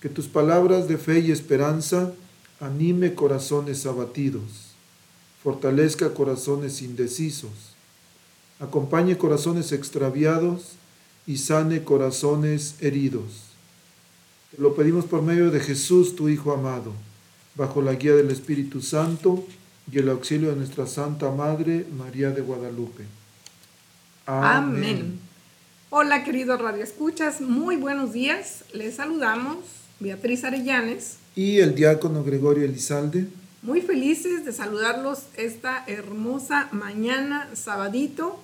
que tus palabras de fe y esperanza anime corazones abatidos, fortalezca corazones indecisos, acompañe corazones extraviados y sane corazones heridos. Te lo pedimos por medio de Jesús, tu Hijo amado, bajo la guía del Espíritu Santo y el auxilio de nuestra Santa Madre, María de Guadalupe. Amén. Hola queridos radioescuchas, muy buenos días. Les saludamos Beatriz Arellanes y el diácono Gregorio Elizalde. Muy felices de saludarlos esta hermosa mañana, sabadito.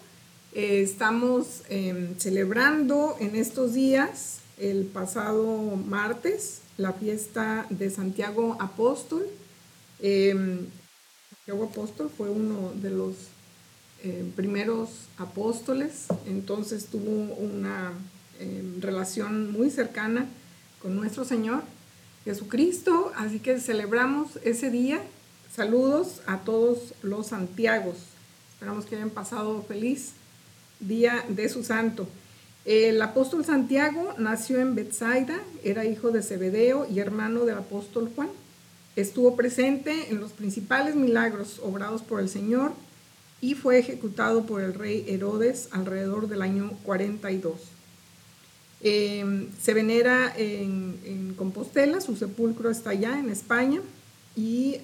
Eh, estamos em, celebrando en estos días, el pasado martes, la fiesta de Santiago Apóstol. Em, Santiago Apóstol fue uno de los em, primeros apóstoles, entonces tuvo una relación muy cercana con nuestro Señor Jesucristo. Así que celebramos ese día. Saludos a todos los Santiagos. Esperamos que hayan pasado feliz día de su santo. El apóstol Santiago nació en Bethsaida, era hijo de Zebedeo y hermano del apóstol Juan. Estuvo presente en los principales milagros obrados por el Señor y fue ejecutado por el rey Herodes alrededor del año 42. Em, se venera en, Compostela, su sepulcro está allá en España y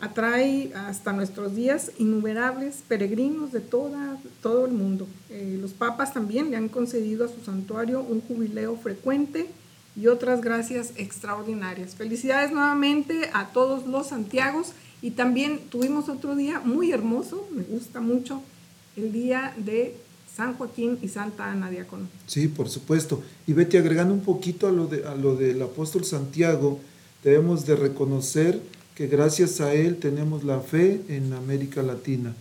atrae hasta nuestros días innumerables peregrinos de toda, todo el mundo. Eh, los papas también le han concedido a su santuario un jubileo frecuente y otras gracias extraordinarias. Felicidades nuevamente a todos los Santiagos y también tuvimos otro día muy hermoso, me gusta mucho, el día de San Joaquín y Santa Ana Diácono. Sí, por supuesto. Y vete agregando un poquito a lo, de, a lo del apóstol Santiago, debemos de reconocer que gracias a él tenemos la fe en América Latina,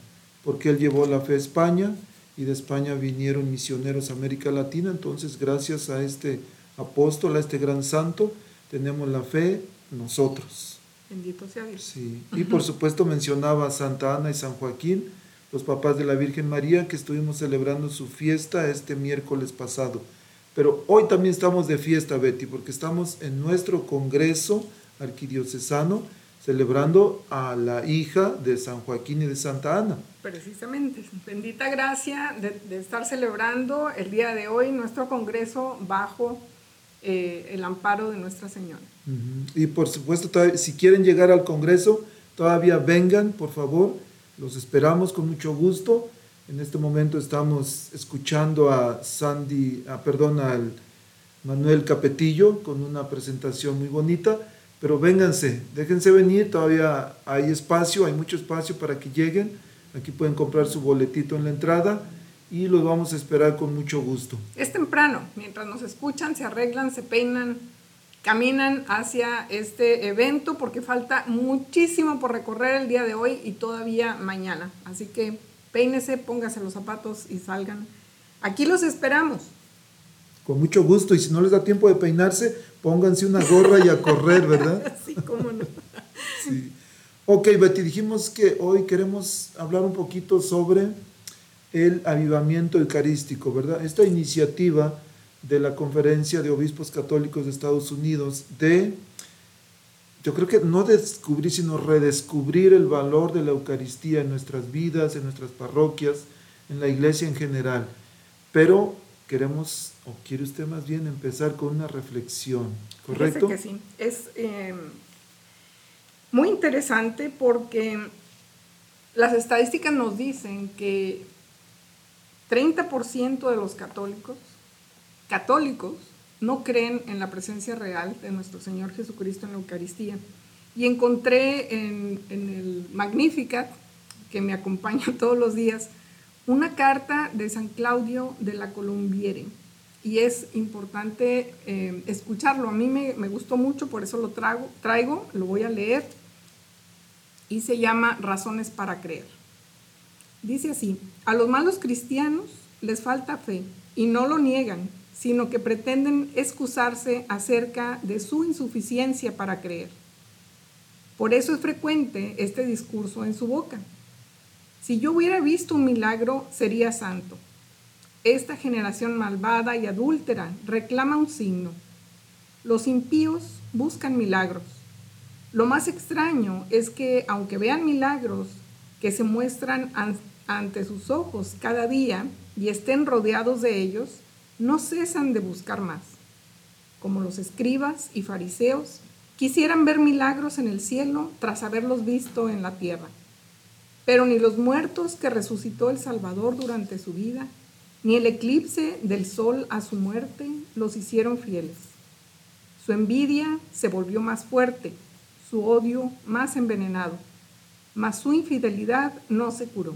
porque él llevó la fe a España y de España vinieron misioneros a América Latina, entonces gracias a este apóstol, a este gran santo, tenemos la fe nosotros. Bendito sea Dios. Sí, y por supuesto mencionaba Santa Ana y San Joaquín, los papás de la Virgen María, que estuvimos celebrando su fiesta este miércoles pasado. Pero hoy también estamos de fiesta, Betty, porque estamos en nuestro Congreso Arquidiocesano celebrando a la hija de San Joaquín y de Santa Ana. Precisamente, bendita gracia de, estar celebrando el día de hoy nuestro Congreso bajo eh, el amparo de Nuestra Señora. Y por supuesto, si quieren llegar al Congreso, todavía vengan, por favor los esperamos con mucho gusto. En este momento estamos escuchando a Sandy, a, perdón, al Manuel Capetillo con una presentación muy bonita. Pero vénganse, déjense venir, todavía hay espacio, hay mucho espacio para que lleguen. Aquí pueden comprar su boletito en la entrada y los vamos a esperar con mucho gusto. Es temprano, mientras nos escuchan, se arreglan, se peinan, caminan hacia este evento porque falta muchísimo por recorrer el día de hoy y todavía mañana. Así que peínese, póngase los zapatos y salgan. Aquí los esperamos. Con mucho gusto y si no les da tiempo de peinarse, pónganse una gorra y a correr, ¿verdad? sí, cómo no. Sí. Ok, Betty, dijimos que hoy queremos hablar un poquito sobre el avivamiento eucarístico, ¿verdad? Esta iniciativa de la Conferencia de Obispos Católicos de Estados Unidos de, yo creo que no descubrir, sino redescubrir el valor de la Eucaristía en nuestras vidas, en nuestras parroquias, en la iglesia en general. Pero queremos, o quiere usted más bien, empezar con una reflexión, ¿correcto? que sí. Es em, muy interesante porque las estadísticas nos dicen que 30% de los católicos católicos no creen en la presencia real de nuestro Señor Jesucristo en la Eucaristía. Y encontré en, el Magnificat, que me acompaña todos los días, una carta de San Claudio de la Columbiere. Y es importante eh, escucharlo. A mí me, gustó mucho, por eso lo traigo, lo voy a leer. Y se llama Razones para creer. Dice así, a los malos cristianos les falta fe y no lo niegan, sino que pretenden excusarse acerca de su insuficiencia para creer. Por eso es frecuente este discurso en su boca. Si yo hubiera visto un milagro, sería santo. Esta generación malvada y adúltera reclama un signo. Los impíos buscan milagros. Lo más extraño es que, aunque vean milagros que se muestran ante sus ojos cada día y estén rodeados de ellos, no cesan de buscar más. Como los escribas y fariseos, quisieran ver milagros en el cielo tras haberlos visto en la tierra. Pero ni los muertos que resucitó el Salvador durante su vida, ni el eclipse del sol a su muerte los hicieron fieles. Su envidia se volvió más fuerte, su odio más envenenado, mas su infidelidad no se curó.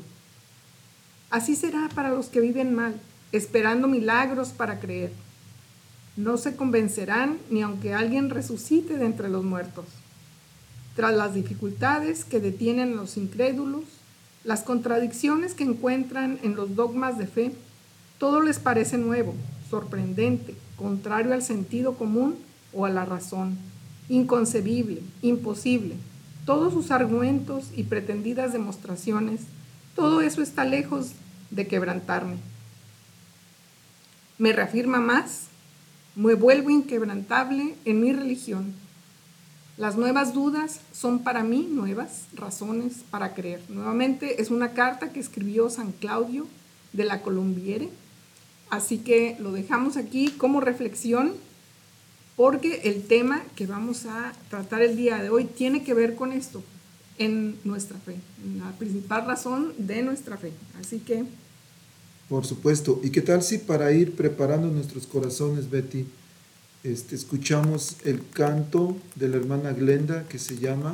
Así será para los que viven mal esperando milagros para creer. No se convencerán ni aunque alguien resucite de entre los muertos. Tras las dificultades que detienen a los incrédulos, las contradicciones que encuentran en los dogmas de fe, todo les parece nuevo, sorprendente, contrario al sentido común o a la razón, inconcebible, imposible. Todos sus argumentos y pretendidas demostraciones, todo eso está lejos de quebrantarme me reafirma más, me vuelvo inquebrantable en mi religión. Las nuevas dudas son para mí nuevas razones para creer. Nuevamente es una carta que escribió San Claudio de la Colombiere, así que lo dejamos aquí como reflexión porque el tema que vamos a tratar el día de hoy tiene que ver con esto, en nuestra fe, la principal razón de nuestra fe. Así que por supuesto. ¿Y qué tal si para ir preparando nuestros corazones, Betty, este, escuchamos el canto de la hermana Glenda que se llama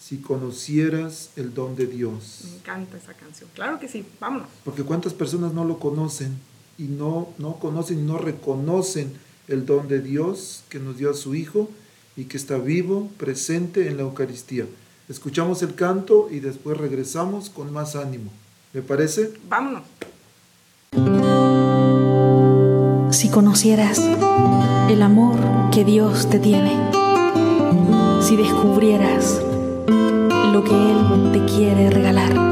Si conocieras el don de Dios? Me encanta esa canción. Claro que sí, vámonos. Porque cuántas personas no lo conocen y no, no conocen y no reconocen el don de Dios que nos dio a su Hijo y que está vivo, presente en la Eucaristía. Escuchamos el canto y después regresamos con más ánimo. ¿Me parece? Vámonos. Si conocieras el amor que Dios te tiene, si descubrieras lo que Él te quiere regalar.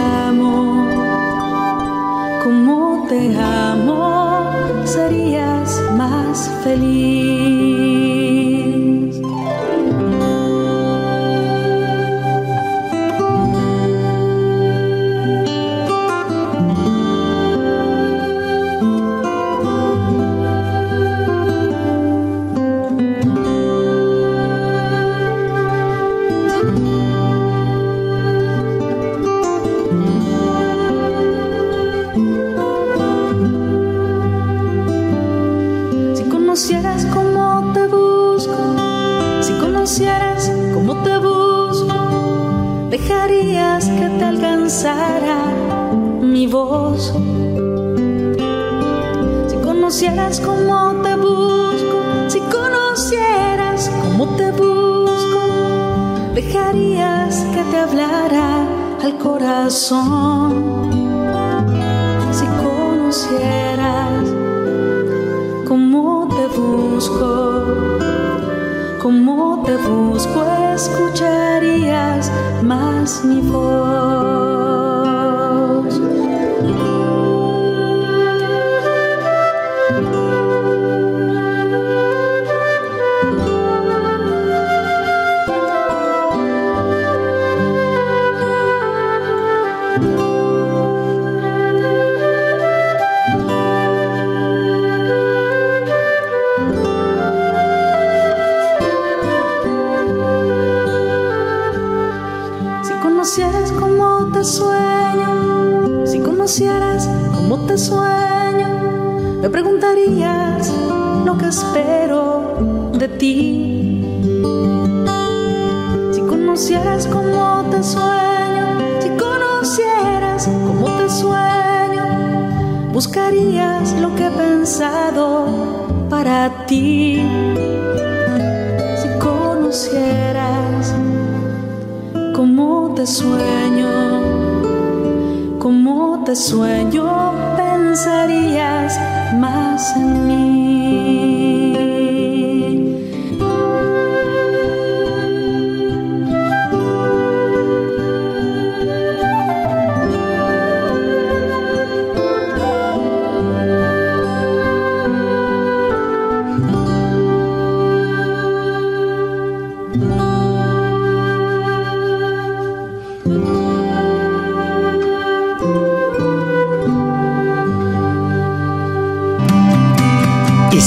conocieras cómo te sueño, si conocieras cómo te sueño, me preguntarías lo que espero de ti. Si conocieras cómo te sueño, si conocieras cómo te sueño, buscarías lo que he pensado para ti. Te sueño, cómo te sueño, pensarías más en mí.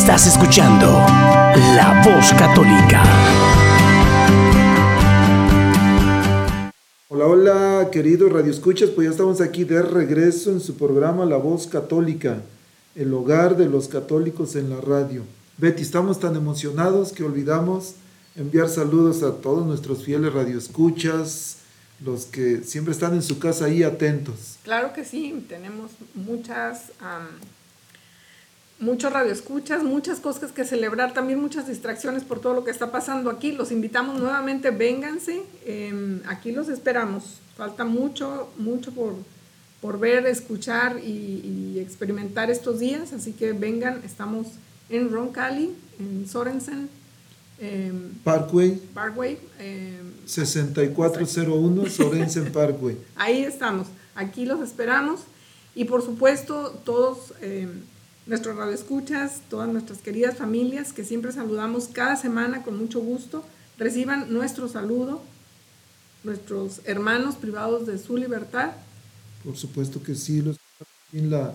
Estás escuchando La Voz Católica. Hola, hola, queridos radioescuchas, pues ya estamos aquí de regreso en su programa La Voz Católica, el hogar de los católicos en la radio. Betty, estamos tan emocionados que olvidamos enviar saludos a todos nuestros fieles radioescuchas, los que siempre están en su casa ahí atentos. Claro que sí, tenemos muchas, muchos radioescuchas, muchas cosas que celebrar, también muchas distracciones por todo lo que está pasando aquí. Los invitamos nuevamente, vénganse, em, aquí los esperamos. Falta mucho, mucho por, por ver, escuchar y, y experimentar estos días, así que vengan, estamos en Roncalli, en Sorensen, em, Parkway Parkway. em, 6401 Sorensen Parkway. Ahí estamos, aquí los esperamos y por supuesto todos eh, nuestros radioescuchas, todas nuestras queridas familias que siempre saludamos cada semana con mucho gusto, reciban nuestro saludo, nuestros hermanos privados de su libertad. Por supuesto que sí, los que en la,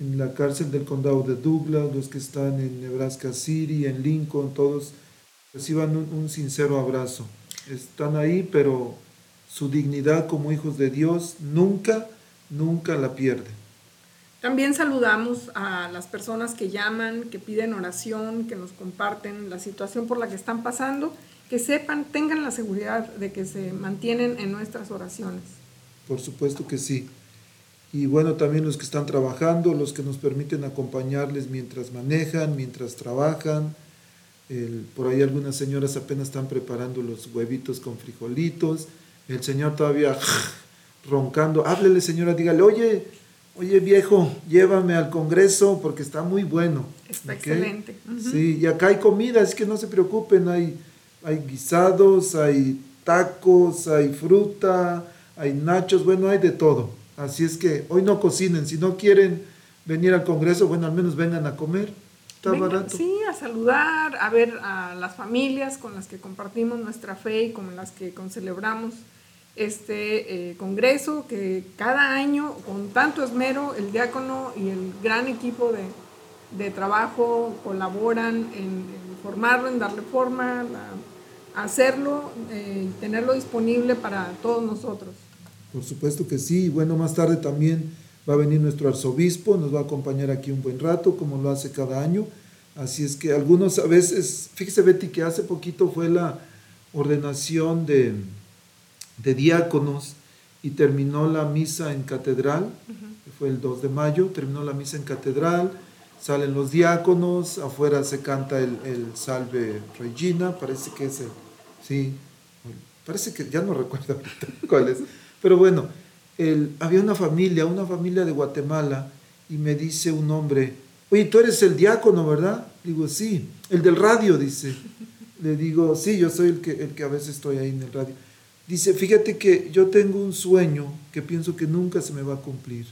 en la cárcel del condado de Douglas, los que están en Nebraska City, en Lincoln, todos reciban un, un sincero abrazo. Están ahí, pero su dignidad como hijos de Dios nunca, nunca la pierden. También saludamos a las personas que llaman, que piden oración, que nos comparten la situación por la que están pasando, que sepan, tengan la seguridad de que se mantienen en nuestras oraciones. Por supuesto que sí. Y bueno, también los que están trabajando, los que nos permiten acompañarles mientras manejan, mientras trabajan. Por ahí algunas señoras apenas están preparando los huevitos con frijolitos. El señor todavía roncando. Háblele, señora, dígale, oye, oye viejo, llévame al Congreso porque está muy bueno. Está excelente. Sí, y acá hay comida, es que no se preocupen, hay, hay guisados, hay tacos, hay fruta, hay nachos, bueno, hay de todo. Así es que hoy no cocinen, si no quieren venir al Congreso, bueno, al menos vengan a comer, está barato. Sí, a saludar, a ver a las familias con las que compartimos nuestra fe y con las que concelebramos este eh, congreso que cada año con tanto esmero el diácono y el gran equipo de, de trabajo colaboran en, en formarlo, en darle forma, hacerlo eh, tenerlo disponible para todos nosotros. Por supuesto que sí. Bueno, más tarde también va a venir nuestro arzobispo, nos va a acompañar aquí un buen rato, como lo hace cada año. Así es que algunos a veces, fíjese Betty que hace poquito fue la, ordenación de, de diáconos y terminó la misa en catedral, que fue el 2 de mayo, terminó la misa en catedral, salen los diáconos, afuera se canta el, el Salve Regina, parece que es el, sí, parece que ya no recuerdo cuál es, pero bueno, el, había una familia, una familia de Guatemala, y me dice un hombre, oye, tú eres el diácono, ¿verdad? Digo, sí, el del radio, dice. Le digo, sí, yo soy el que, el que a veces estoy ahí en el radio. Dice, fíjate que yo tengo un sueño que pienso que nunca se me va a cumplir.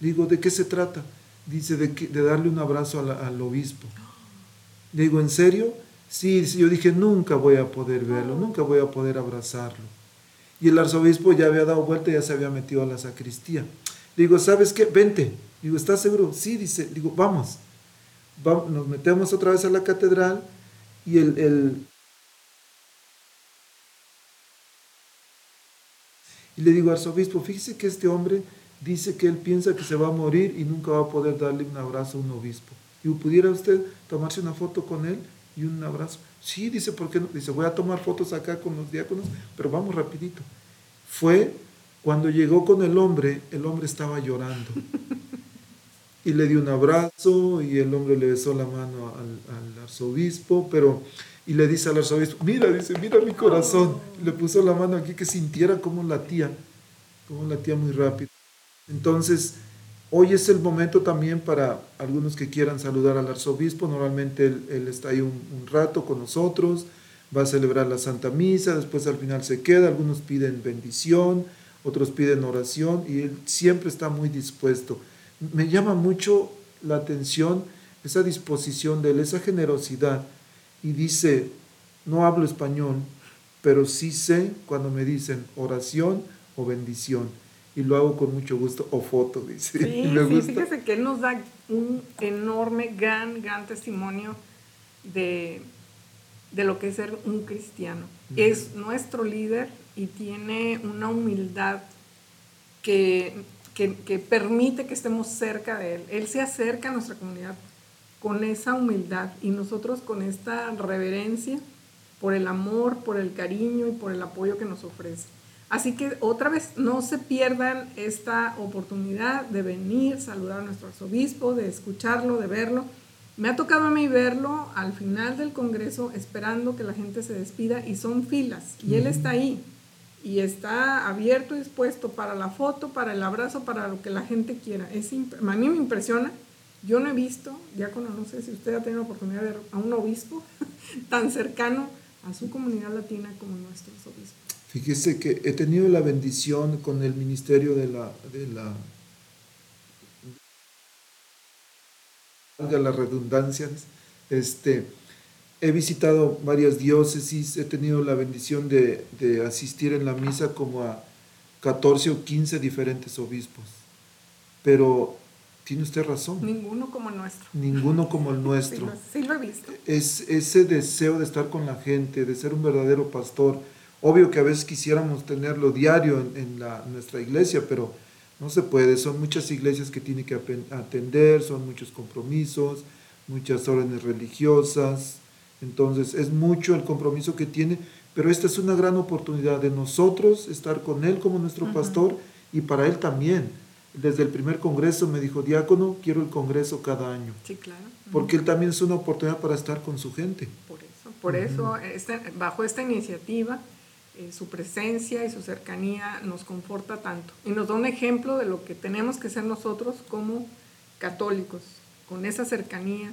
Digo, ¿de qué se trata? Dice, de, de darle un abrazo al obispo. Le digo, ¿en serio? Sí, yo dije, nunca voy a poder verlo, nunca voy a poder abrazarlo. Y el arzobispo ya había dado vuelta ya se había metido a la sacristía. Le digo, ¿sabes qué? Vente. Digo, ¿estás seguro? Sí, dice, digo, vamos. Nos metemos otra vez a la catedral y el Y le digo, arzobispo, fíjese que este hombre dice que él piensa que se va a morir y nunca va a poder darle un abrazo a un obispo. Digo, ¿pudiera usted tomarse una foto con él y un abrazo? Sí, dice, ¿por qué no? Dice, voy a tomar fotos acá con los diáconos, pero vamos rapidito. Fue cuando llegó con el hombre, el hombre estaba llorando. Y le dio un abrazo y el hombre le besó la mano al, al arzobispo, pero y le dice al arzobispo, mira, dice, mira mi corazón. le puso la mano aquí que sintiera cómo latía, cómo latía muy rápido. Entonces, hoy es el momento también para algunos que quieran saludar al arzobispo. Normalmente él, está ahí un, rato con nosotros, va a celebrar la Santa Misa, después al final se queda, algunos piden bendición, otros piden oración y él siempre está muy dispuesto. Me llama mucho la atención esa disposición de él, esa generosidad y dice, no hablo español, pero sí sé cuando me dicen oración o bendición. Y lo hago con mucho gusto, o foto, dice. Sí, sí fíjese que él nos da un enorme, gran, gran testimonio de, de lo que es ser un cristiano. Es nuestro líder y tiene una humildad que, que, que permite que estemos cerca de él. Él se acerca a nuestra comunidad con esa humildad y nosotros con esta reverencia por el amor, por el cariño y por el apoyo que nos ofrece. Así que otra vez no se pierdan esta oportunidad de venir, saludar a nuestro arzobispo, de escucharlo, de verlo. Me ha tocado a mí verlo al final del Congreso esperando que la gente se despida y son filas y él está ahí y está abierto y dispuesto para la foto, para el abrazo, para lo que la gente quiera. Es, a mí me impresiona yo no he visto, diácono, no sé si usted ha tenido la oportunidad de ver a un obispo tan cercano a su comunidad latina como nuestros obispos. Fíjese que he tenido la bendición con el ministerio de la, de la, de las redundancias, este, he visitado varias diócesis, he tenido la bendición de, de asistir en la misa como a 14 o 15 diferentes obispos, pero tiene usted razón. Ninguno como el nuestro. Ninguno como el nuestro. Sí, lo, he visto. Es ese deseo de estar con la gente, de ser un verdadero pastor. Obvio que a veces quisiéramos tenerlo diario en, la, nuestra iglesia, pero no se puede. Son muchas iglesias que tiene que atender, son muchos compromisos, muchas órdenes religiosas. Entonces es mucho el compromiso que tiene, pero esta es una gran oportunidad de nosotros estar con Él como nuestro pastor y para Él también desde el primer congreso me dijo, diácono, quiero el congreso cada año. Sí, claro. Porque él también es una oportunidad para estar con su gente. Por eso, por eso este, bajo esta iniciativa, eh, su presencia y su cercanía nos conforta tanto y nos da un ejemplo de lo que tenemos que ser nosotros como católicos, con esa cercanía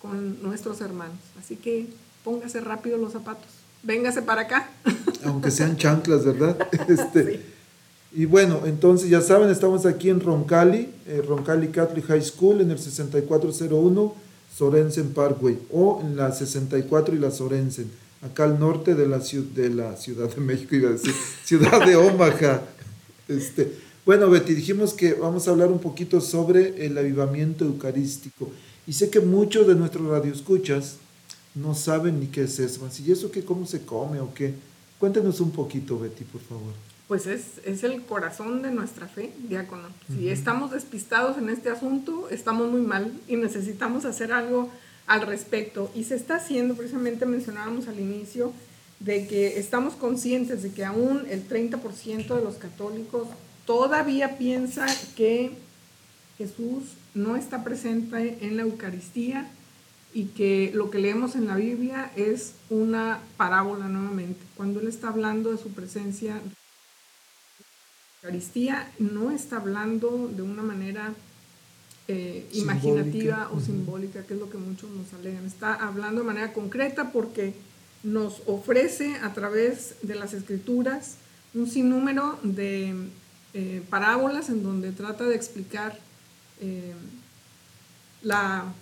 con nuestros hermanos. Así que póngase rápido los zapatos, véngase para acá. Aunque sean chanclas, ¿verdad? Este, sí. Y bueno, entonces ya saben, estamos aquí en Roncalli, eh, Roncalli Catholic High School, en el 6401 Sorensen Parkway, o en la 64 y la Sorensen, acá al norte de la, de la Ciudad de México, iba a decir, Ciudad de Omaha. Este, bueno, Betty, dijimos que vamos a hablar un poquito sobre el avivamiento eucarístico. Y sé que muchos de nuestros radioescuchas no saben ni qué es eso. ¿Y eso qué, cómo se come o qué? Cuéntenos un poquito, Betty, por favor pues es, es, el corazón de nuestra fe, diácono. Si estamos despistados en este asunto, estamos muy mal y necesitamos hacer algo al respecto. Y se está haciendo, precisamente mencionábamos al inicio, de que estamos conscientes de que aún el 30% de los católicos todavía piensa que Jesús no está presente en la Eucaristía y que lo que leemos en la Biblia es una parábola nuevamente. Cuando Él está hablando de su presencia, Eucaristía no está hablando de una manera eh, imaginativa o simbólica, que es lo que muchos nos alegan. Está hablando de manera concreta porque nos ofrece a través de las escrituras un sinnúmero de eh, parábolas en donde trata de explicar eh, la,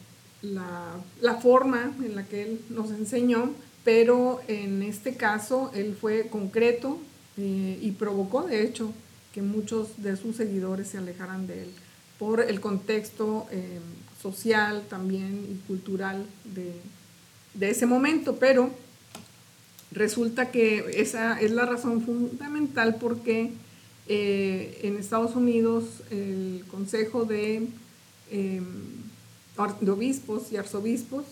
la, forma en la que él nos enseñó, pero en este caso él fue concreto y provocó de hecho que muchos de sus seguidores se alejaran de él por el contexto social también y cultural de, de ese momento, pero Resulta que esa es la razón fundamental porque eh, en Estados Unidos el Consejo de, em, Obispos y Arzobispos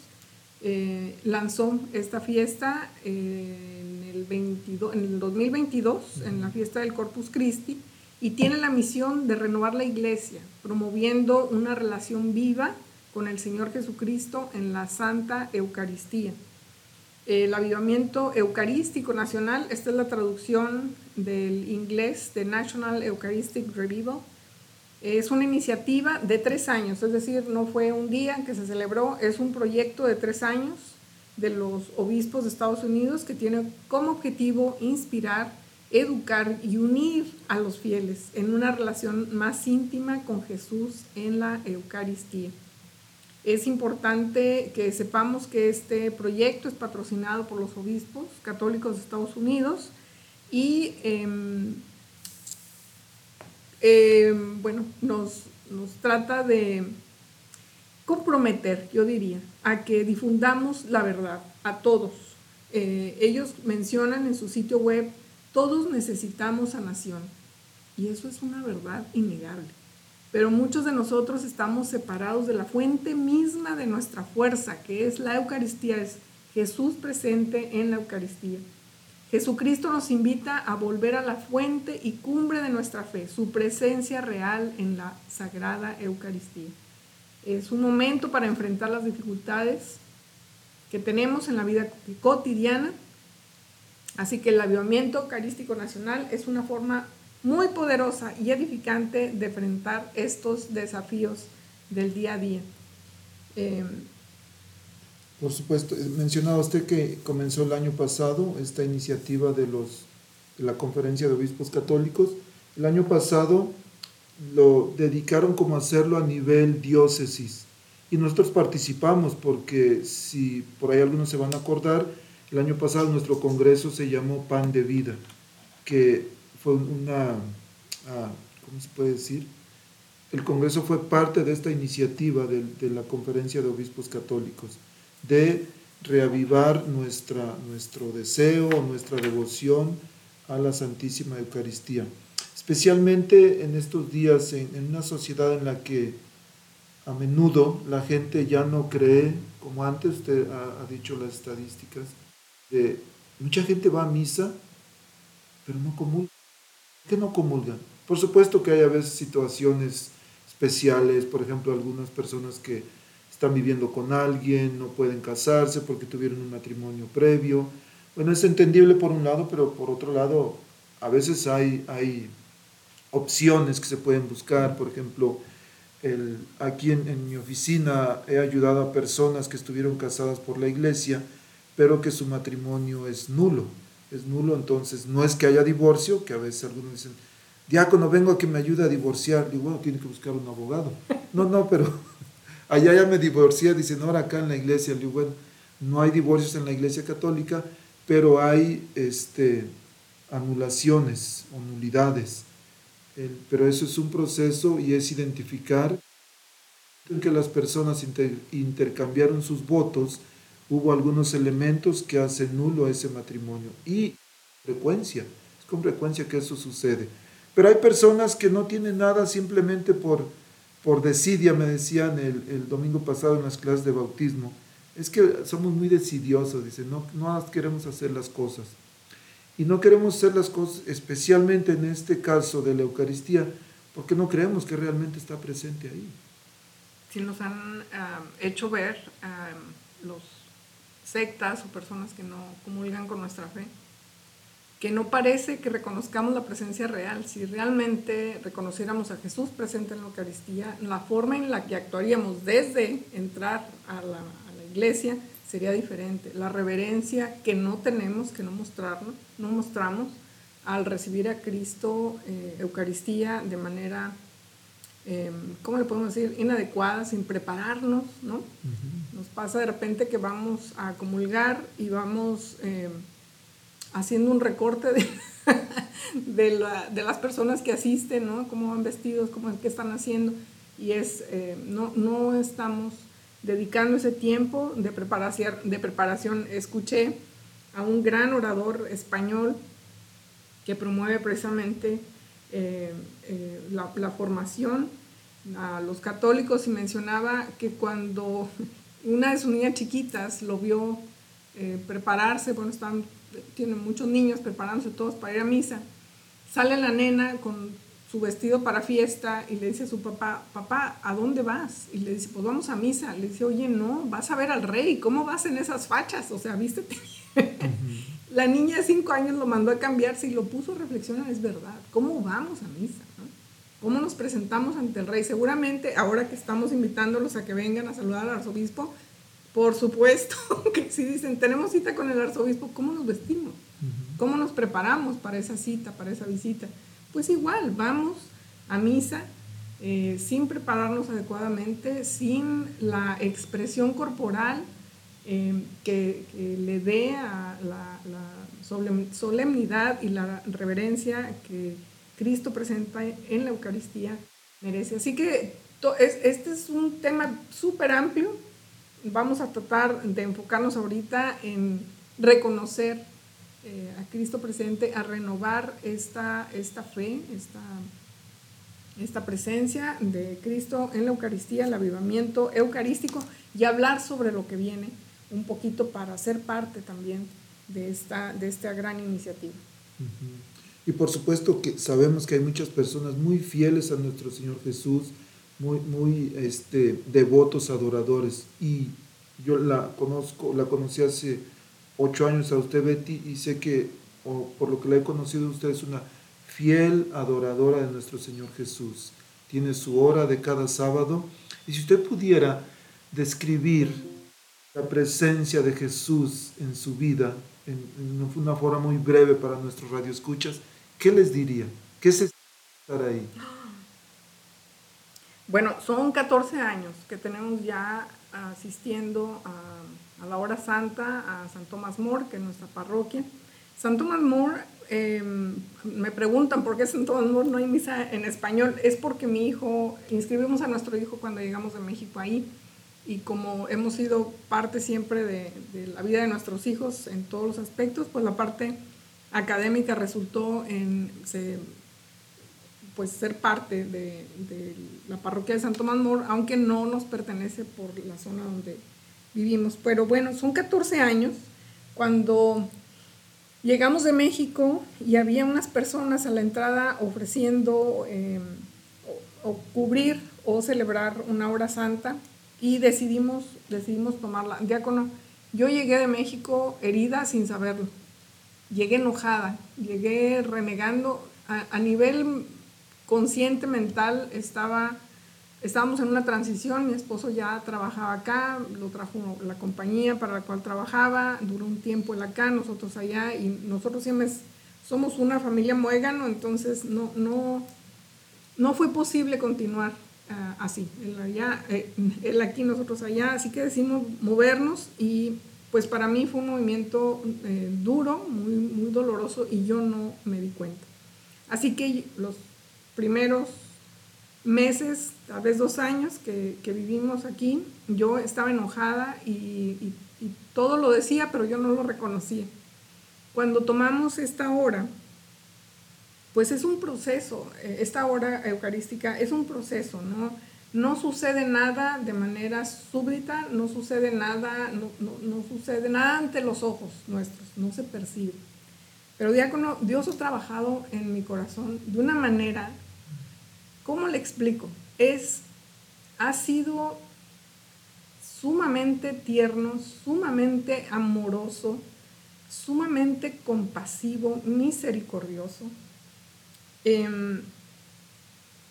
eh, lanzó esta fiesta en, el en el 2022, en la fiesta del Corpus Christi, y tiene la misión de renovar la iglesia, promoviendo una relación viva con el Señor Jesucristo en la Santa Eucaristía el avivamiento eucarístico nacional, esta es la traducción del inglés de National Eucharistic Revival. Es una iniciativa de tres años, es decir, no fue un día que se celebró, es un proyecto de tres años de los obispos de Estados Unidos que tiene como objetivo inspirar, educar y unir a los fieles en una relación más íntima con Jesús en la Eucaristía. Es importante que sepamos que este proyecto es patrocinado por los obispos católicos de Estados Unidos y em, em, bueno, nos, trata de comprometer, yo diría, a que difundamos la verdad a todos. Eh, ellos mencionan en su sitio web, todos necesitamos sanación. Y eso es una verdad innegable pero muchos de nosotros estamos separados de la fuente misma de nuestra fuerza, que es la Eucaristía, es Jesús presente en la Eucaristía. Jesucristo nos invita a volver a la fuente y cumbre de nuestra fe, su presencia real en la Sagrada Eucaristía. Es un momento para enfrentar las dificultades que tenemos en la vida cotidiana, así que el avivamiento eucarístico nacional es una forma muy poderosa y edificante de enfrentar estos desafíos del día a día. Em, Por supuesto, eh, mencionaba usted que comenzó el año pasado esta iniciativa de, los, de la Conferencia de Obispos Católicos. El año pasado lo dedicaron como hacerlo a nivel diócesis y nosotros participamos porque si por ahí algunos se van a acordar, el año pasado nuestro congreso se llamó Pan de Vida, que fue una, ah, ¿cómo se puede decir? El Congreso fue parte de esta iniciativa de, la Conferencia de Obispos Católicos, de reavivar nuestra, nuestro deseo, nuestra devoción a la Santísima Eucaristía. Especialmente en estos días, en, una sociedad en la que a menudo la gente ya no cree, como antes usted ha dicho las estadísticas, mucha gente va a misa, pero no común que no comulgan. Por supuesto que hay a veces situaciones especiales, por ejemplo, algunas personas que están viviendo con alguien, no pueden casarse porque tuvieron un matrimonio previo. Bueno, es entendible por un lado, pero por otro lado, a veces hay, hay opciones que se pueden buscar. Por ejemplo, el, aquí en mi oficina he ayudado a personas que estuvieron casadas por la iglesia, pero que su matrimonio es nulo es nulo, entonces no es que haya divorcio, que a veces algunos dicen, diácono, vengo a que me ayude a divorciar. Digo, bueno, tiene que buscar un abogado. No, no, pero allá ya me divorcié, dicen, ahora acá en la iglesia. Digo, bueno, no hay divorcios en la iglesia católica, pero hay este, anulaciones o nulidades. pero eso es un proceso y es identificar en que las personas intercambiaron sus votos hubo algunos elementos que hacen nulo ese matrimonio. Y frecuencia, es con frecuencia que eso sucede. Pero hay personas que no tienen nada simplemente por, por desidia, me decían el, el domingo pasado en las clases de bautismo. es que somos muy decidiosos, dice, no, no queremos hacer las cosas. Y no queremos hacer las cosas, especialmente en este caso de la Eucaristía, porque no creemos que realmente está presente ahí. Si nos han hecho ver los sectas o personas que no comulgan con nuestra fe, que no parece que reconozcamos la presencia real. Si realmente reconociéramos a Jesús presente en la Eucaristía, la forma en la que actuaríamos desde entrar a la, iglesia sería diferente. La reverencia que no tenemos, que no mostrarnos, no mostramos al recibir a Cristo eh, Eucaristía de manera, eh, ¿cómo le podemos decir?, inadecuada, sin prepararnos, ¿no? Nos pasa de repente que vamos a comulgar y vamos em, haciendo un recorte de, de, las personas que asisten, ¿no? Cómo van vestidos, cómo, qué están haciendo, y es, eh, no, no estamos dedicando ese tiempo de preparación, de preparación. Escuché a un gran orador español que promueve precisamente eh, eh, la, formación a los católicos y mencionaba que cuando una de sus niñas chiquitas lo vio eh, prepararse, bueno, están, tienen muchos niños preparándose todos para ir a misa, sale la nena con su vestido para fiesta y le dice a su papá, papá, ¿a dónde vas? Y le dice, pues vamos a misa. Le dice, oye, no, vas a ver al rey, ¿cómo vas en esas fachas? O sea, vístete La niña de cinco años lo mandó a cambiarse y lo puso a reflexionar, es verdad, ¿cómo vamos a misa? ¿Cómo nos presentamos ante el rey? Seguramente, ahora que estamos invitándolos a que vengan a saludar al arzobispo, por supuesto que si dicen, tenemos cita con el arzobispo, ¿cómo nos vestimos? ¿Cómo nos preparamos para esa cita, para esa visita? pues igual, vamos a misa eh, sin prepararnos adecuadamente, sin la expresión corporal eh, que, le dé a la, solemnidad y la reverencia que Cristo presenta en la Eucaristía merece. Así que este es un tema súper amplio. Vamos a tratar de enfocarnos ahorita en reconocer eh, a Cristo presente, a renovar esta, esta fe, esta, esta presencia de Cristo en la Eucaristía, el avivamiento eucarístico y hablar sobre lo que viene un poquito para ser parte también de esta, de esta gran iniciativa. Y por supuesto que sabemos que hay muchas personas muy fieles a nuestro Señor Jesús, muy, muy este, devotos, adoradores. Y yo la conozco, la conocí hace ocho años a usted, Betty, y sé que, por lo que le he conocido, usted es una fiel adoradora de nuestro Señor Jesús. Tiene su hora de cada sábado. Y si usted pudiera describir la presencia de Jesús en su vida, en, una forma muy breve para nuestros radioescuchas, ¿qué les diría? ¿Qué se estar ahí? Bueno, son 14 años que tenemos ya asistiendo a la hora santa a San Tomás More, que es nuestra parroquia. San Tomás More, em, me preguntan por qué San Tomás More no hay misa en español. Es porque mi hijo, inscribimos a nuestro hijo cuando llegamos de México ahí. Y como hemos sido parte siempre de, la vida de nuestros hijos en todos los aspectos, pues la parte académica resultó en pues ser parte de, la parroquia de San Tomás More, aunque no nos pertenece por la zona donde vivimos. Pero bueno, son 14 años cuando llegamos de México y había unas personas a la entrada ofreciendo em, o, cubrir o celebrar una hora santa y decidimos, decidimos tomarla. Diácono, yo llegué de México herida sin saberlo. Llegué enojada, llegué renegando. a nivel consciente mental estaba estábamos en una transición, mi esposo ya trabajaba acá, lo trajo la compañía para la cual trabajaba, duró un tiempo él acá, nosotros allá, y nosotros siempre somos una familia muégano, entonces no, no, no fue posible continuar ah, así, eh, él aquí, nosotros allá, así que decidimos movernos y pues para mí fue un movimiento eh, duro, muy, muy doloroso y yo no me di cuenta. Así que los primeros meses, tal vez dos años que, vivimos aquí, yo estaba enojada y, todo lo decía, pero yo no lo reconocía. Cuando tomamos esta hora, pues es un proceso, eh, esta hora eucarística es un proceso, ¿no? no sucede nada de manera súbita, no sucede nada, no, sucede nada ante los ojos nuestros, no se percibe. Pero diácono, Dios ha trabajado en mi corazón de una manera, ¿cómo le explico? Es, ha sido sumamente tierno, sumamente amoroso, sumamente compasivo, misericordioso. Em,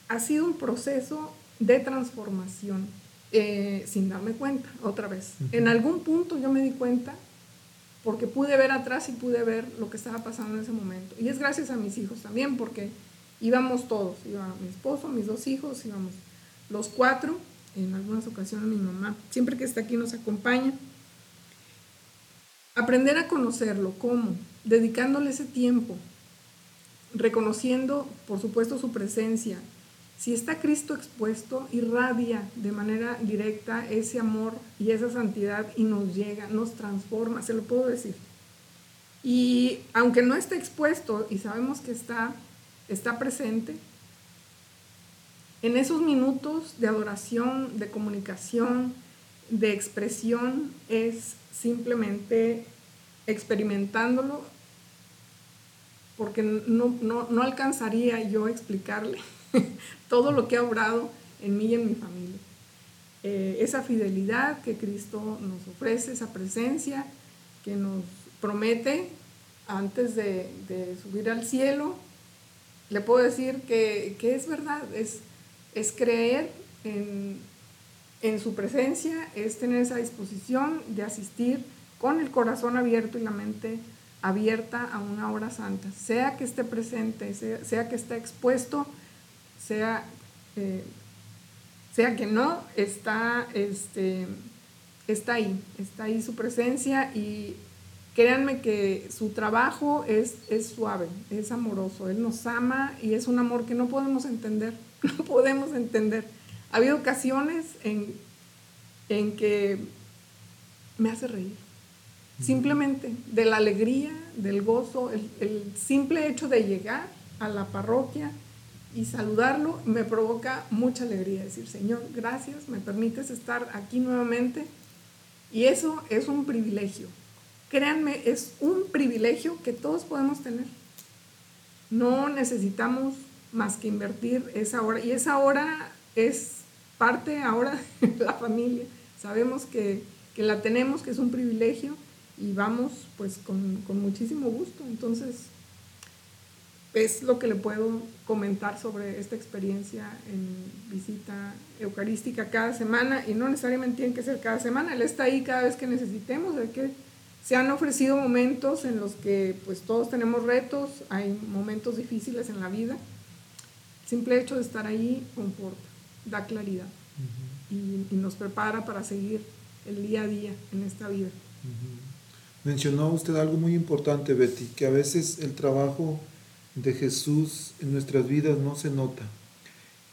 ha sido un proceso de transformación eh, sin darme cuenta, otra vez. En algún punto yo me di cuenta porque pude ver atrás y pude ver lo que estaba pasando en ese momento. Y es gracias a mis hijos también, porque íbamos todos, iba mi esposo, mis dos hijos, íbamos los cuatro, en algunas ocasiones mi mamá, siempre que está aquí nos acompaña. Aprender a conocerlo, ¿cómo? Dedicándole ese tiempo, reconociendo, por supuesto, su presencia, si está Cristo expuesto, irradia de manera directa ese amor y esa santidad y nos llega, nos transforma, se lo puedo decir. Y aunque no esté expuesto y sabemos que está, está presente, en esos minutos de adoración, de comunicación, de expresión, es simplemente experimentándolo, porque no, no alcanzaría yo a explicarle todo lo que ha obrado en mí y en mi familia. Eh, esa fidelidad que Cristo nos ofrece, esa presencia que nos promete antes de, subir al cielo, le puedo decir que, es verdad, es, es creer en, en, su presencia, es tener esa disposición de asistir con el corazón abierto y la mente abierta a una hora santa, sea que esté presente, sea, sea que esté expuesto sea, eh, sea que no, está, este, está ahí, está ahí su presencia y créanme que su trabajo es, es suave, es amoroso, Él nos ama y es un amor que no podemos entender, no podemos entender. Ha habido ocasiones en, en que me hace reír, simplemente de la alegría, del gozo, el, simple hecho de llegar a la parroquia, y saludarlo me provoca mucha alegría. Decir, Señor, gracias, me permites estar aquí nuevamente. Y eso es un privilegio. Créanme, es un privilegio que todos podemos tener. No necesitamos más que invertir esa hora. Y esa hora es parte ahora de la familia. Sabemos que, que la tenemos, que es un privilegio y vamos pues con, con muchísimo gusto. Entonces, es lo que le puedo comentar sobre esta experiencia en visita eucarística cada semana y no necesariamente tiene que ser cada semana, él está ahí cada vez que necesitemos, de que se han ofrecido momentos en los que pues todos tenemos retos, hay momentos difíciles en la vida, el simple hecho de estar ahí conforta, da claridad y, nos prepara para seguir el día a día en esta vida. Mencionó usted algo muy importante, Betty, que a veces el trabajo de Jesús en nuestras vidas no se nota.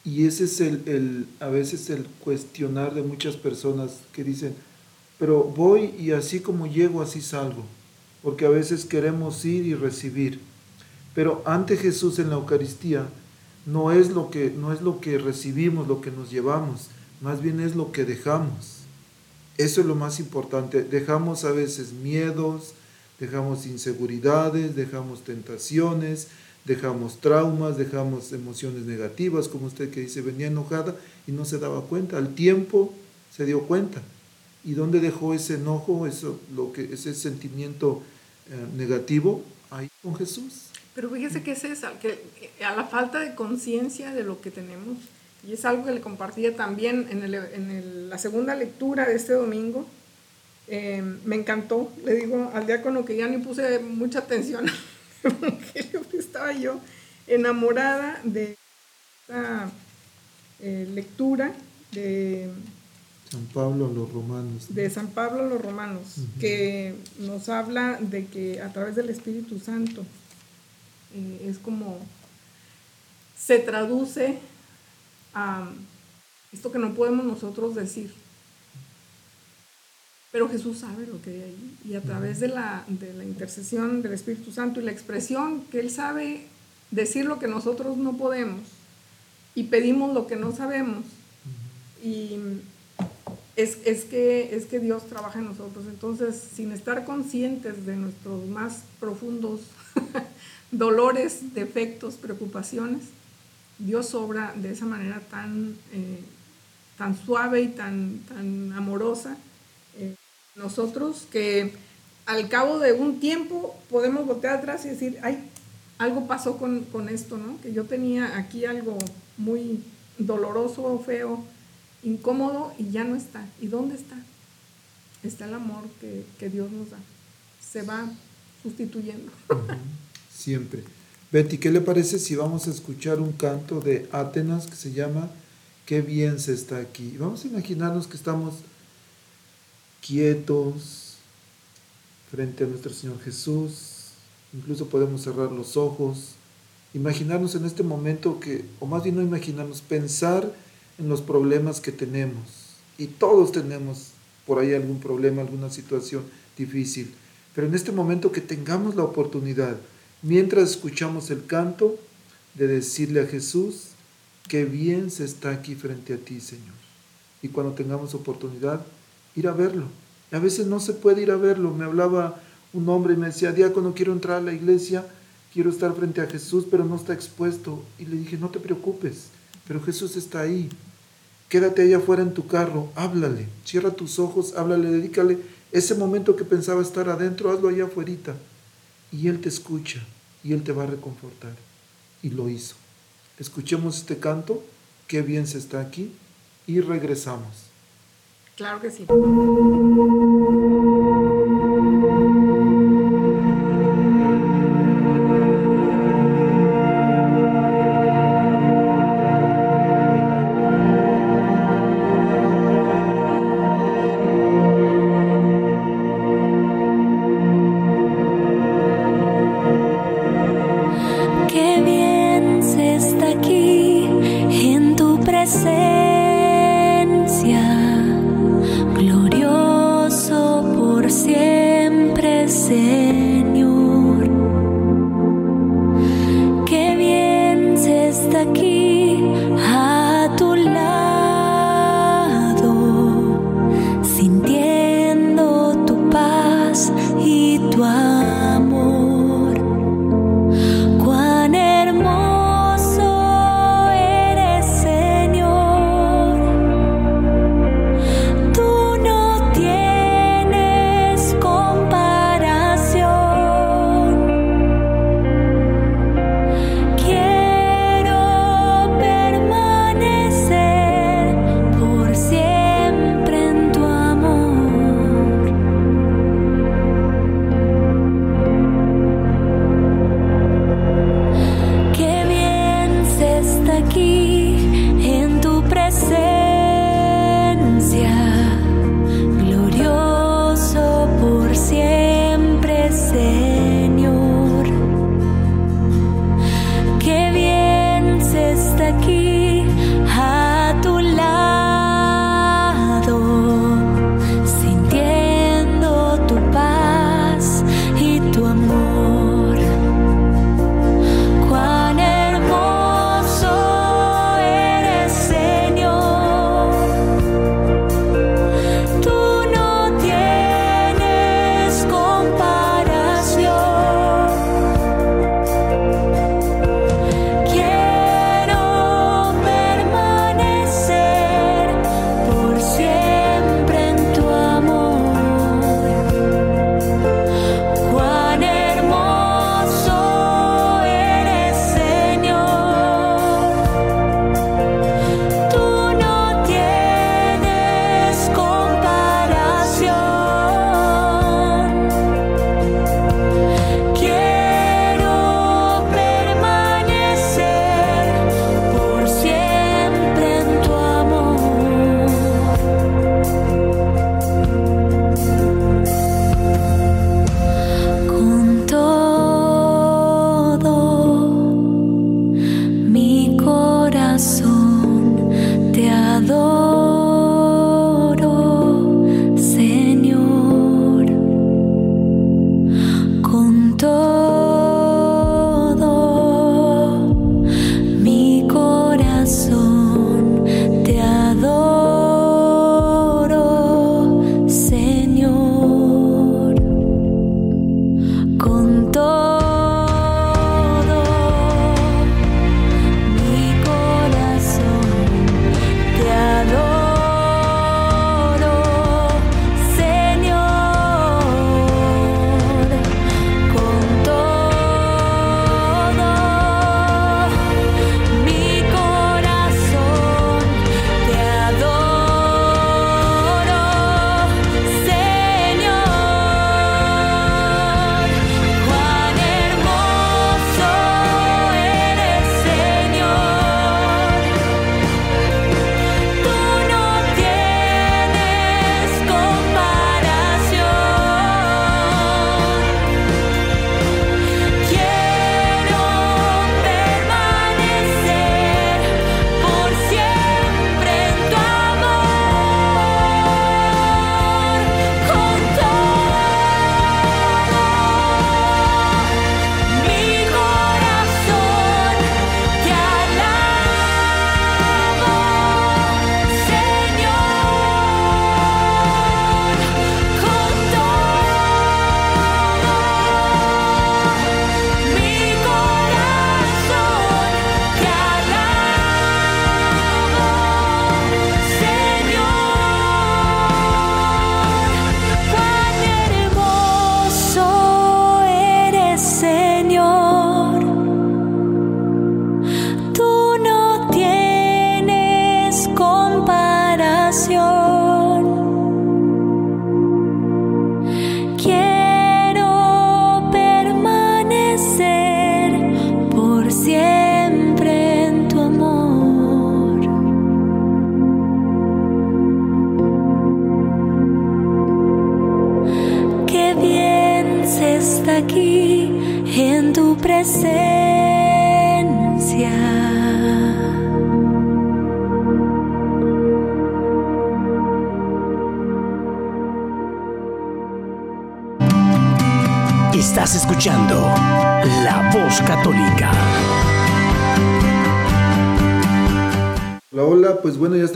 Y ese es el, a veces el cuestionar de muchas personas que dicen, pero voy y así como llego, así salgo. Porque a veces queremos ir y recibir. Pero ante Jesús en la Eucaristía no es lo que, no es lo que recibimos, lo que nos llevamos, más bien es lo que dejamos. Eso es lo más importante. Dejamos a veces miedos, dejamos inseguridades, dejamos tentaciones, dejamos traumas, dejamos emociones negativas, como usted que dice, venía enojada y no se daba cuenta, al tiempo se dio cuenta. ¿Y dónde dejó ese enojo, eso, lo que, ese sentimiento eh, negativo? Ahí con Jesús. Pero fíjese que es eso, que a la falta de conciencia de lo que tenemos, y es algo que le compartía también en, el, en la segunda lectura de este domingo, eh, me encantó, le digo al diácono que ya ni puse mucha atención evangelio, estaba yo enamorada de esta eh, lectura de San Pablo a los romanos. De San Pablo a los romanos, que nos habla de que a través del Espíritu Santo eh, es como se traduce esto que no podemos nosotros decir pero Jesús sabe lo que hay ahí. Y a través de la, de la intercesión del Espíritu Santo y la expresión que Él sabe decir lo que nosotros no podemos y pedimos lo que no sabemos, y es, es, que, es que Dios trabaja en nosotros. Entonces, sin estar conscientes de nuestros más profundos dolores, defectos, preocupaciones, Dios obra de esa manera tan, eh, tan suave y tan, tan amorosa. Eh, nosotros que al cabo de un tiempo podemos voltear atrás y decir, ay, algo pasó con, con esto, ¿no? Que yo tenía aquí algo muy doloroso, feo, incómodo y ya no está. ¿Y dónde está? Está el amor que, Dios nos da. Se va sustituyendo. Siempre. Betty, ¿qué le parece si vamos a escuchar un canto de Atenas que se llama Qué bien se está aquí? Vamos a imaginarnos que estamos quietos frente a nuestro Señor Jesús. Incluso podemos cerrar los ojos. Imaginarnos en este momento que, o más bien no imaginarnos, pensar en los problemas que tenemos. Y todos tenemos por ahí algún problema, alguna situación difícil. Pero en este momento que tengamos la oportunidad, mientras escuchamos el canto, de decirle a Jesús, qué bien se está aquí frente a ti, Señor. Y cuando tengamos oportunidad, ir a verlo. a veces no se puede ir a verlo. Me hablaba un hombre y me decía, diácono, quiero entrar a la iglesia, quiero estar frente a Jesús, pero no está expuesto. Y le dije, no te preocupes, pero Jesús está ahí. Quédate allá afuera en tu carro, háblale, cierra tus ojos, háblale, dedícale ese momento que pensaba estar adentro, hazlo allá afuera. Y Él te escucha y Él te va a reconfortar. Y lo hizo. Escuchemos este canto, qué bien se está aquí, y regresamos. Claro que sí.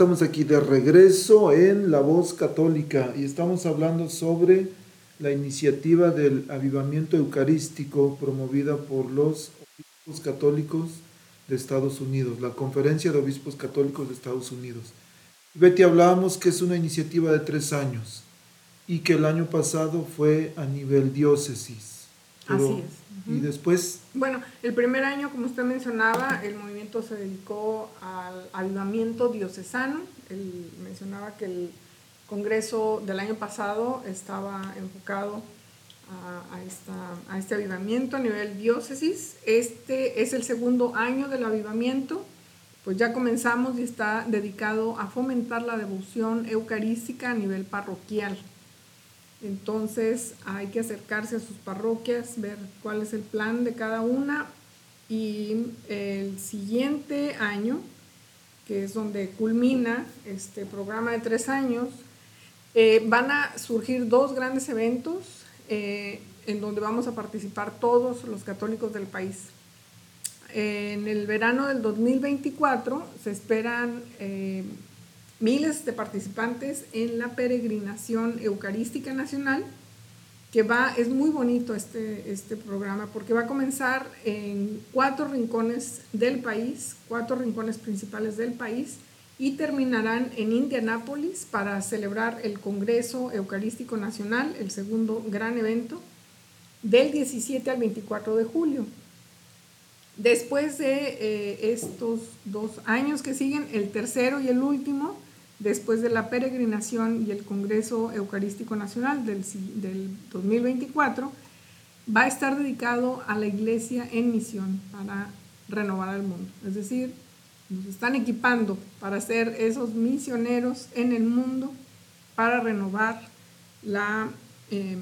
Estamos aquí de regreso en La Voz Católica y estamos hablando sobre la iniciativa del avivamiento eucarístico promovida por los obispos católicos de Estados Unidos, la Conferencia de Obispos Católicos de Estados Unidos. Betty, hablábamos que es una iniciativa de tres años y que el año pasado fue a nivel diócesis. Así es. Y después... Bueno, el primer año, como usted mencionaba, el movimiento se dedicó al avivamiento diocesano. Él mencionaba que el congreso del año pasado estaba enfocado a, a, esta, a este avivamiento a nivel diócesis. Este es el segundo año del avivamiento. Pues ya comenzamos y está dedicado a fomentar la devoción eucarística a nivel parroquial. Entonces hay que acercarse a sus parroquias, ver cuál es el plan de cada una y el siguiente año, que es donde culmina este programa de tres años, eh, van a surgir dos grandes eventos eh, en donde vamos a participar todos los católicos del país. En el verano del 2024 se esperan eh, miles de participantes en la peregrinación eucarística nacional, que va, es muy bonito este, este programa, porque va a comenzar en cuatro rincones del país, cuatro rincones principales del país, y terminarán en Indianápolis para celebrar el Congreso Eucarístico Nacional, el segundo gran evento, del 17 al 24 de julio. Después de eh, estos dos años que siguen, el tercero y el último, después de la peregrinación y el Congreso Eucarístico Nacional del, del 2024, va a estar dedicado a la iglesia en misión para renovar el mundo. Es decir, nos están equipando para ser esos misioneros en el mundo para renovar la, eh,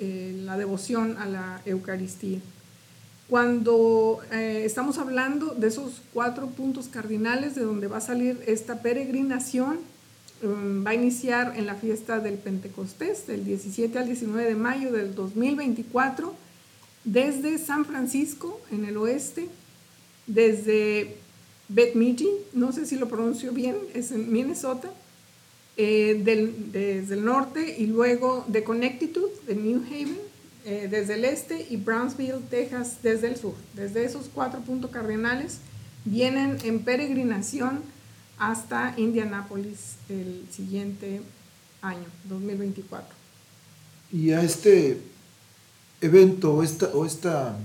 eh, la devoción a la Eucaristía. Cuando eh, estamos hablando de esos cuatro puntos cardinales de donde va a salir esta peregrinación, um, va a iniciar en la fiesta del Pentecostés, del 17 al 19 de mayo del 2024, desde San Francisco, en el oeste, desde Bemidji, no sé si lo pronuncio bien, es en Minnesota, eh, del, desde el norte, y luego de Connecticut, de New Haven, eh, desde el este y Brownsville, Texas, desde el sur. Desde esos cuatro puntos cardinales vienen en peregrinación hasta Indianápolis el siguiente año, 2024. Y a este evento o esta, o esta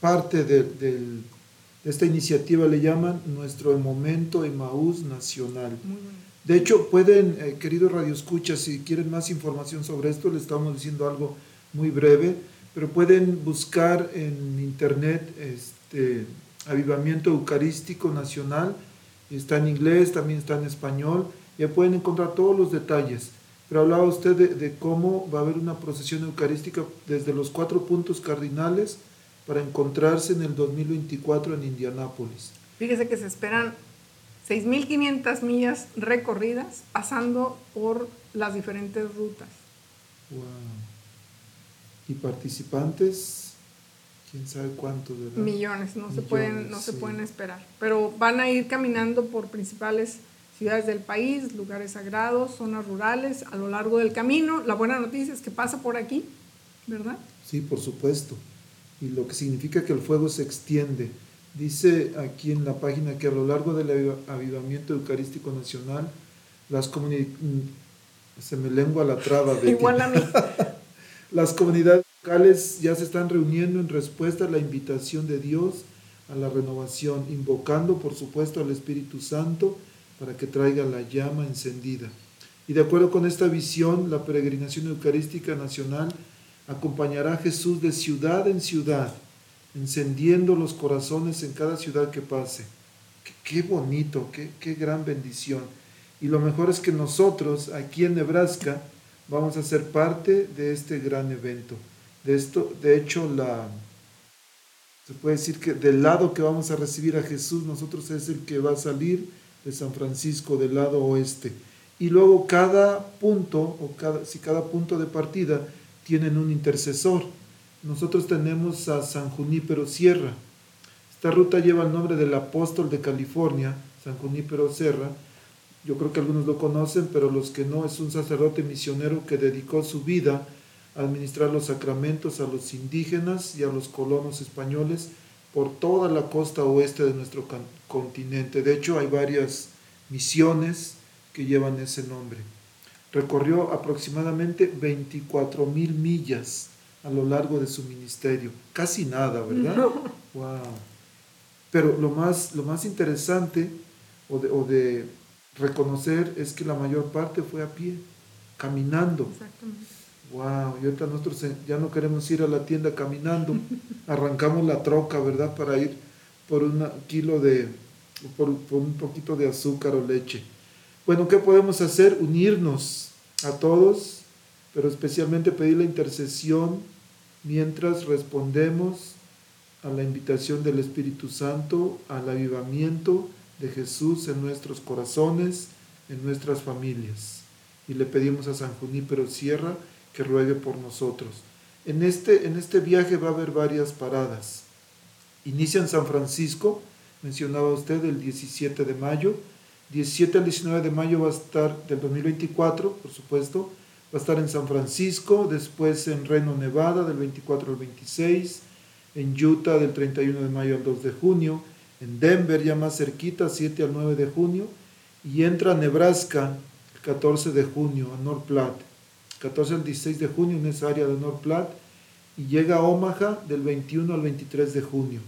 parte de, de, esta iniciativa le llaman nuestro momento Emaús Nacional. De hecho, pueden, eh, queridos radioescuchas, si quieren más información sobre esto, le estamos diciendo algo muy breve, pero pueden buscar en internet este Avivamiento Eucarístico Nacional, está en inglés, también está en español, ya pueden encontrar todos los detalles. Pero hablaba usted de, de cómo va a haber una procesión eucarística desde los cuatro puntos cardinales para encontrarse en el 2024 en Indianápolis. Fíjese que se esperan 6.500 millas recorridas pasando por las diferentes rutas. Wow y participantes, quién sabe cuántos, ¿verdad? Millones, no, se, pueden, no se pueden esperar. Pero van a ir caminando por principales ciudades del país, lugares sagrados, zonas rurales, a lo largo del camino. La buena noticia es que pasa por aquí, ¿verdad? Sí, por supuesto. Y lo que significa que el fuego se extiende. Dice aquí en la página que a lo largo del avivamiento eucarístico nacional, las comunidades... Se me lengua la traba. de Igual a mí. Las comunidades locales ya se están reuniendo en respuesta a la invitación de Dios a la renovación, invocando por supuesto al Espíritu Santo para que traiga la llama encendida. Y de acuerdo con esta visión, la peregrinación eucarística nacional acompañará a Jesús de ciudad en ciudad, encendiendo los corazones en cada ciudad que pase. Qué, bonito, qué, qué gran bendición. Y lo mejor es que nosotros, aquí en Nebraska, vamos a ser parte de este gran evento. De, esto, de hecho, la, Se puede decir que del lado que vamos a recibir a Jesús, nosotros es el que va a salir de San Francisco del lado oeste. Y luego cada punto, o cada, si cada punto de partida, tienen un intercesor. Nosotros tenemos a San Junípero Sierra. Esta ruta lleva el nombre del apóstol de California, San Junípero Sierra. Yo creo que algunos lo conocen, pero los que no, es un sacerdote misionero que dedicó su vida a administrar los sacramentos a los indígenas y a los colonos españoles por toda la costa oeste de nuestro continente. De hecho, hay varias misiones que llevan ese nombre. Recorrió aproximadamente 24 mil millas a lo largo de su ministerio. Casi nada, ¿verdad? Wow. Pero lo más, lo más interesante o de, o de, reconocer es que la mayor parte fue a pie, caminando. Exactamente. Wow, y ahorita nosotros ya no queremos ir a la tienda caminando, arrancamos la troca, ¿verdad? Para ir por un kilo de, por, por un poquito de azúcar o leche. Bueno, ¿qué podemos hacer? Unirnos a todos, pero especialmente pedir la intercesión mientras respondemos a la invitación del Espíritu Santo, al avivamiento de Jesús en nuestros corazones, en nuestras familias. Y le pedimos a San Junípero Sierra que ruegue por nosotros. En este, en este viaje va a haber varias paradas. Inicia en San Francisco, mencionaba usted, el 17 de mayo, 17 al 19 de mayo va a estar del 2024, por supuesto. Va a estar en San Francisco, después en Reno, Nevada, del 24 al 26, en Utah del 31 de mayo al 2 de junio, en Denver ya más cerquita, 7 al 9 de junio, y entra a Nebraska el 14 de junio, a North Platte, 14 al 16 de junio en esa área de North Platte, y llega a Omaha del 21 al 23 de junio.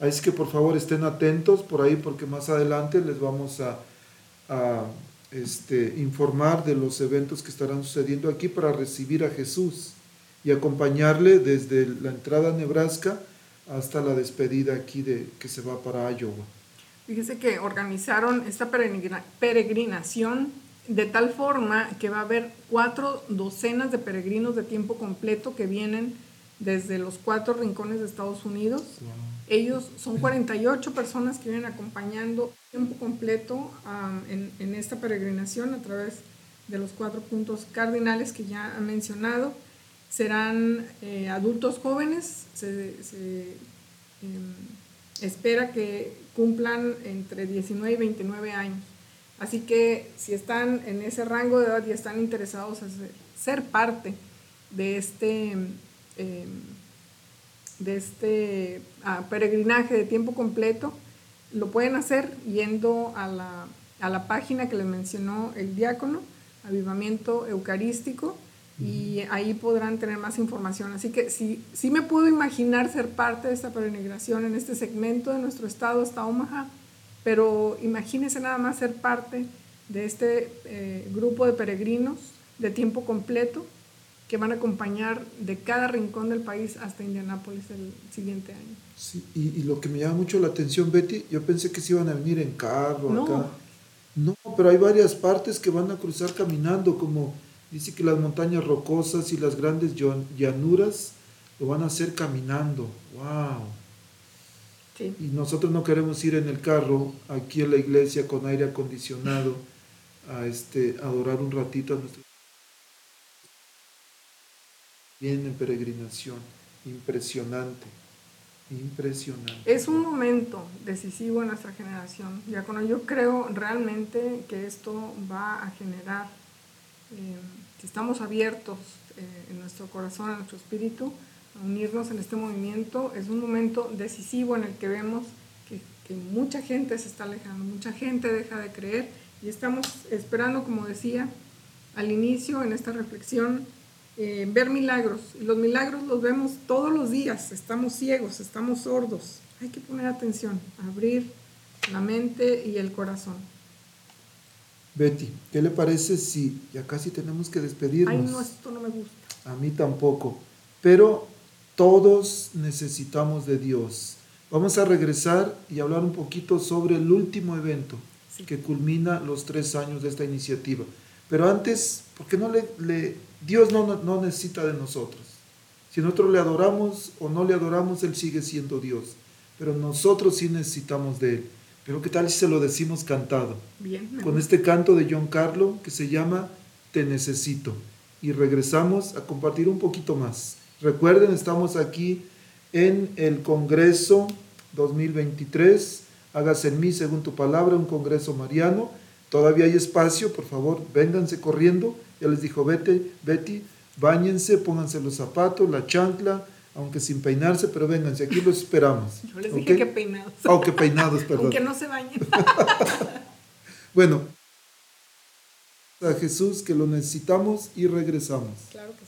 Así que por favor estén atentos por ahí porque más adelante les vamos a este, informar de los eventos que estarán sucediendo aquí para recibir a Jesús y acompañarle desde la entrada a Nebraska hasta la despedida aquí de que se va para Iowa. Fíjese que organizaron esta peregrinación de tal forma que va a haber cuatro docenas de peregrinos de tiempo completo que vienen desde los cuatro rincones de Estados Unidos. Ellos son 48 personas que vienen acompañando tiempo completo um, en, en, esta peregrinación a través de los cuatro puntos cardinales que ya han mencionado. Serán eh, adultos jóvenes, se, eh, espera que cumplan entre 19 y 29 años. Así que si están en ese rango de edad y están interesados en ser, parte de este... Eh, de este uh, peregrinaje de tiempo completo, lo pueden hacer yendo a la, a la, página que les mencionó el diácono, Avivamiento Eucarístico, y ahí podrán tener más información. Así que sí, sí me puedo imaginar ser parte de esta peregrinación en este segmento de nuestro estado hasta Omaha, pero imagínense nada más ser parte de este eh, grupo de peregrinos de tiempo completo que van a acompañar de cada rincón del país hasta Indianápolis el siguiente año. Sí, y, y, lo que me llama mucho la atención, Betty, yo pensé que se iban a venir en carro no. acá. No, pero hay varias partes que van a cruzar caminando, como dice que las montañas rocosas y las grandes llanuras lo van a hacer caminando. ¡Wow! Sí. Y nosotros no queremos ir en el carro aquí en la iglesia con aire acondicionado a este, adorar un ratito a nuestro bien en peregrinación. Impresionante, impresionante. Es un momento decisivo en nuestra generación. Ya cuando yo creo realmente que esto va a generar, eh, estamos abiertos eh, en nuestro corazón, en nuestro espíritu, a unirnos en este movimiento, es un momento decisivo en el que vemos que, que mucha gente se está alejando, mucha gente deja de creer y estamos esperando, como decía al inicio en esta reflexión, eh, ver milagros. Y los milagros los vemos todos los días. Estamos ciegos, estamos sordos. Hay que poner atención, abrir la mente y el corazón. Betty, ¿qué le parece si ya casi tenemos que despedirnos? Ay, no, esto no me gusta. A mí tampoco. Pero todos necesitamos de Dios. Vamos a regresar y hablar un poquito sobre el último evento Sí. que culmina los tres años de esta iniciativa. Pero antes, ¿por qué no le, le Dios no, no, no necesita de nosotros? Si nosotros le adoramos o no le adoramos, Él sigue siendo Dios. pero nosotros sí necesitamos de Él. Pero ¿qué tal si se lo decimos cantado? Bien. Con este canto de John Carlo que se llama Te necesito. Y regresamos a compartir un poquito más. Recuerden, estamos aquí en el Congreso 2023. Hágase en mí según tu palabra, un Congreso mariano. Todavía hay espacio, por favor, vénganse corriendo. Ya les dijo Betty, Betty, bañense, pónganse los zapatos, la chancla, aunque sin peinarse, pero vénganse, aquí los esperamos. Yo les dije que peinados. Oh, que peinados, perdón. Aunque no se bañen. Bueno, a Jesús que lo necesitamos y regresamos. claro que sí.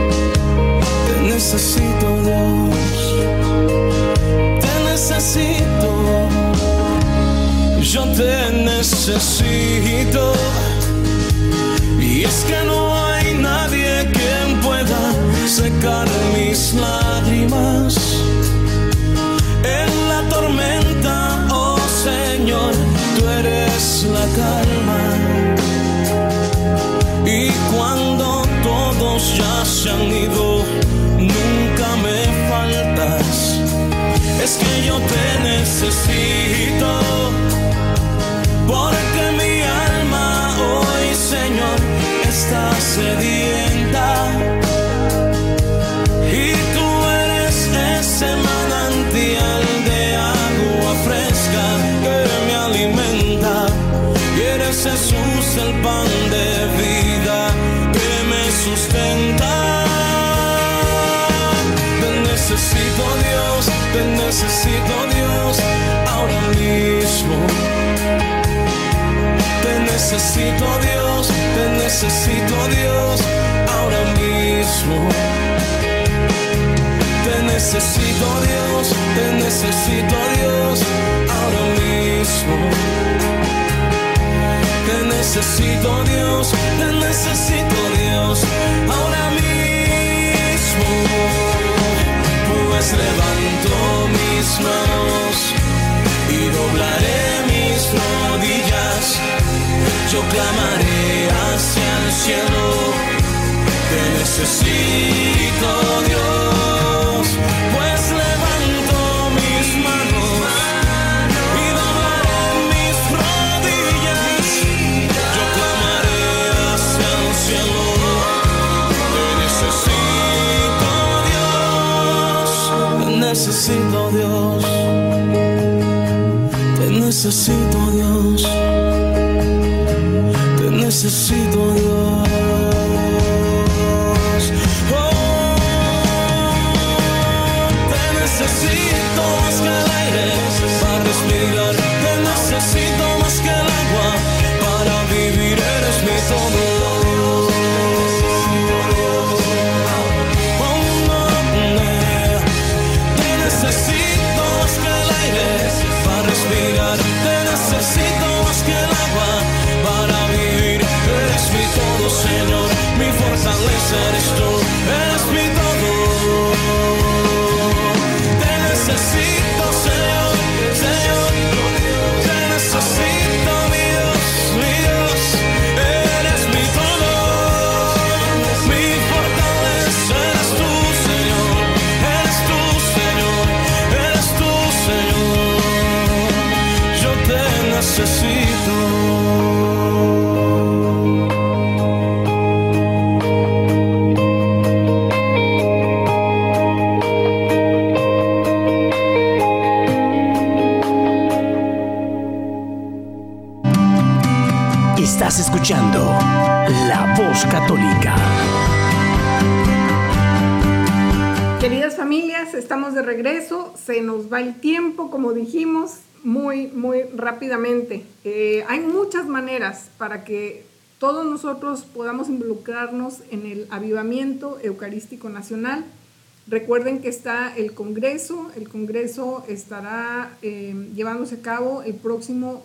Necesito, Dios. Te necesito. Yo te necesito. Y es que no hay nadie quien pueda secar mis lágrimas. En la tormenta, oh Señor, tú eres la calma. Y cuando todos ya se han ido, te necesito. Porque mi alma hoy, Señor, está sedienta. Necesito Dios, te necesito Dios, ahora mismo. Te necesito Dios, te necesito Dios, ahora mismo. Te necesito Dios, te necesito Dios, ahora mismo. Pues levanto mis manos y doblaré mis rodillas. Yo clamaré hacia el cielo, te necesito Dios. Pues levanto mis manos y doblaré mis rodillas. Yo clamaré hacia el cielo, te necesito Dios. Te necesito Dios. Te necesito Dios. Rápidamente. Eh, hay muchas maneras para que todos nosotros podamos involucrarnos en el avivamiento eucarístico nacional. Recuerden que está el Congreso, el Congreso estará eh, llevándose a cabo el próximo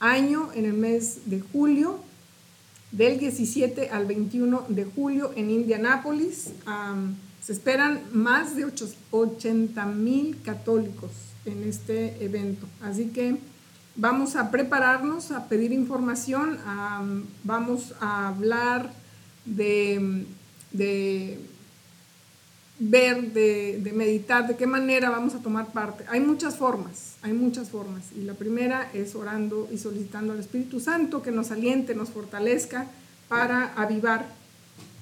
año, en el mes de julio, del 17 al 21 de julio en Indianápolis. Se esperan más de 80 mil católicos en este evento. Así que vamos a prepararnos, a pedir información, am, vamos a hablar de, de ver, de, de meditar, de qué manera vamos a tomar parte. Hay muchas formas, hay muchas formas. Y la primera es orando y solicitando al Espíritu Santo que nos aliente, nos fortalezca para avivar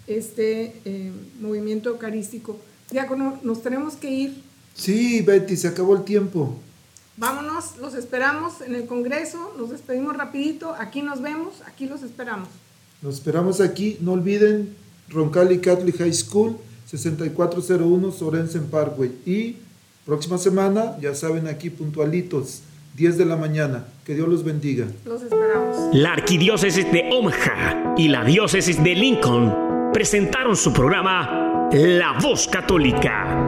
este eh, movimiento eucarístico. Diácono, nos tenemos que ir. Sí, Betty, se acabó el tiempo. Vámonos, los esperamos en el Congreso, nos despedimos rapidito, aquí nos vemos, aquí los esperamos. Nos esperamos aquí. No olviden Roncalli Catholic High School, 6401 Sorensen Parkway. Y próxima semana, ya saben, aquí puntualitos, 10 de la mañana. Que Dios los bendiga. Los esperamos. La Arquidiócesis de Omaha y la Diócesis de Lincoln presentaron su programa La Voz Católica,